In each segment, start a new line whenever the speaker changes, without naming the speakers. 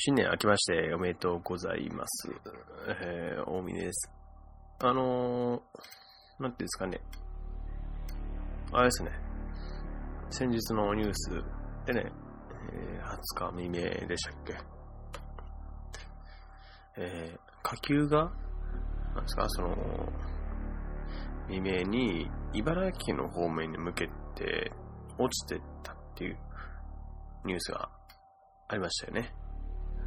新年明けましておめでとうございます。えー、大峰です。あのー、なんていうんですかね。あれですね。先日のニュースでね、えー、20日未明でしたっけ。えー、火球が、なんですか、その、未明に茨城県の方面に向けて落ちてったっていうニュースがありましたよね。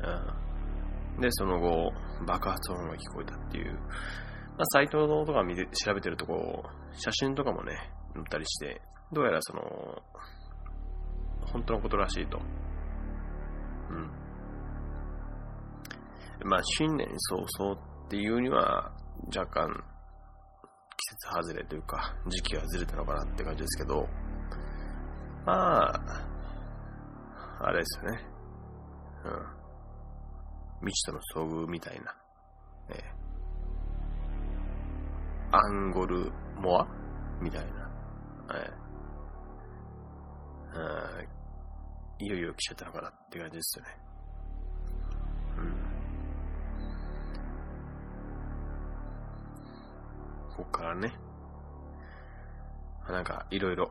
うん。で、その後、爆発音が聞こえたっていう、まあ、サイトとか見て調べてるとこ、写真とかもね、載ったりして、どうやらその、本当のことらしいと。うん。まあ、新年早々っていうには、若干、季節外れというか、時期がずれたのかなって感じですけど、まあ、あれですよね。うん。未知との遭遇みたいな、えー、アンゴルモアみたいな、えー、いよいよ来ちゃったのかなって感じですよね。うん。ここからね、なんかいろいろ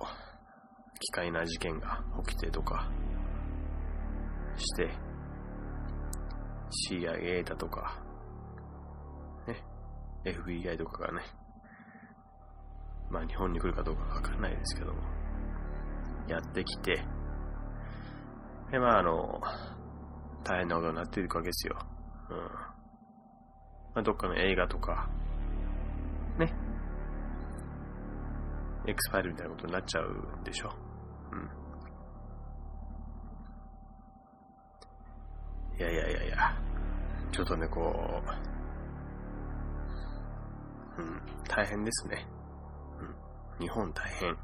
奇怪な事件が起きてとかして、CIA だとか、ね、FBI とかがね、まあ日本に来るかどうかわからないですけども、やってきて、で、まああの、大変なことになっていくわけですよ。うん。まあ、どっかの映画とか、ね、X ファイルみたいなことになっちゃうでしょ。うん。いやいやいやいや、ちょっとね、こう、うん、大変ですね。うん、日本大変。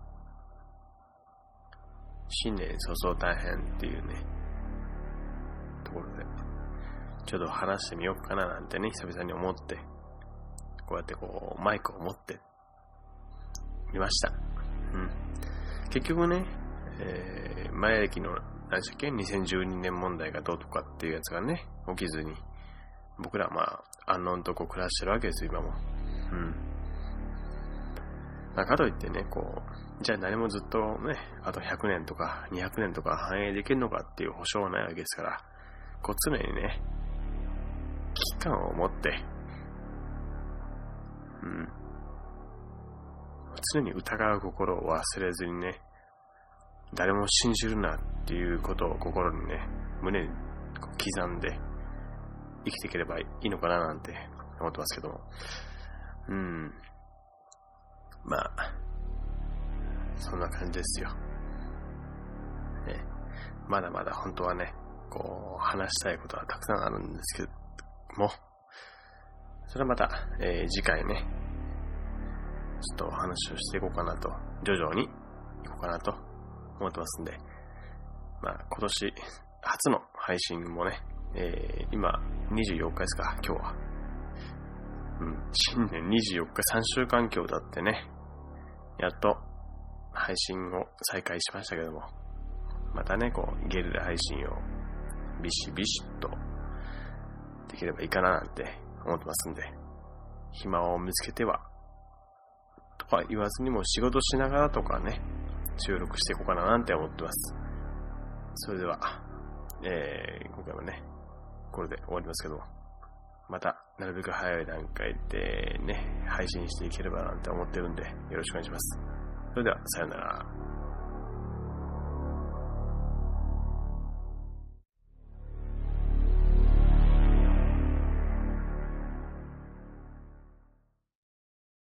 新年早々大変っていうね、ところで、ちょっと話してみようかななんてね、久々に思って、こうやってこう、マイクを持ってみました。うん。結局ね、えー、前歴の何でしたっけ ?2012 年問題がどうとかっていうやつがね、起きずに、僕らはまあ、安穏とこ暮らしてるわけですよ、今も。うん。まあ、かといってね、こう、じゃあ何もずっとね、あと100年とか200年とか反映できるのかっていう保証はないわけですから、こう常にね、危機感を持って、うん。常に疑う心を忘れずにね、誰も信じるなっていうことを心にね、胸に刻んで生きていければいいのかななんて思ってますけども。うん。まあ、そんな感じですよ。ね、まだまだ本当はね、こう、話したいことはたくさんあるんですけども、それはまた、えー、次回ね、ちょっとお話をしていこうかなと、徐々にいこうかなと思ってますんで、まあ、今年初の配信もね、えー、今、24日ですか、今日は。うん、新年24日、3週間今日だってね、やっと配信を再開しましたけども、またね、こう、ゲルで配信をビシビシッとできればいいかななんて思ってますんで、暇を見つけては、とか言わずにも仕事しながらとかね、収録していこうかななんて思ってます。それでは、えー、今回もね、これで終わりますけど、また、なるべく早い段階でね、配信していければなんて思ってるんで、よろしくお願いします。それでは、さよなら。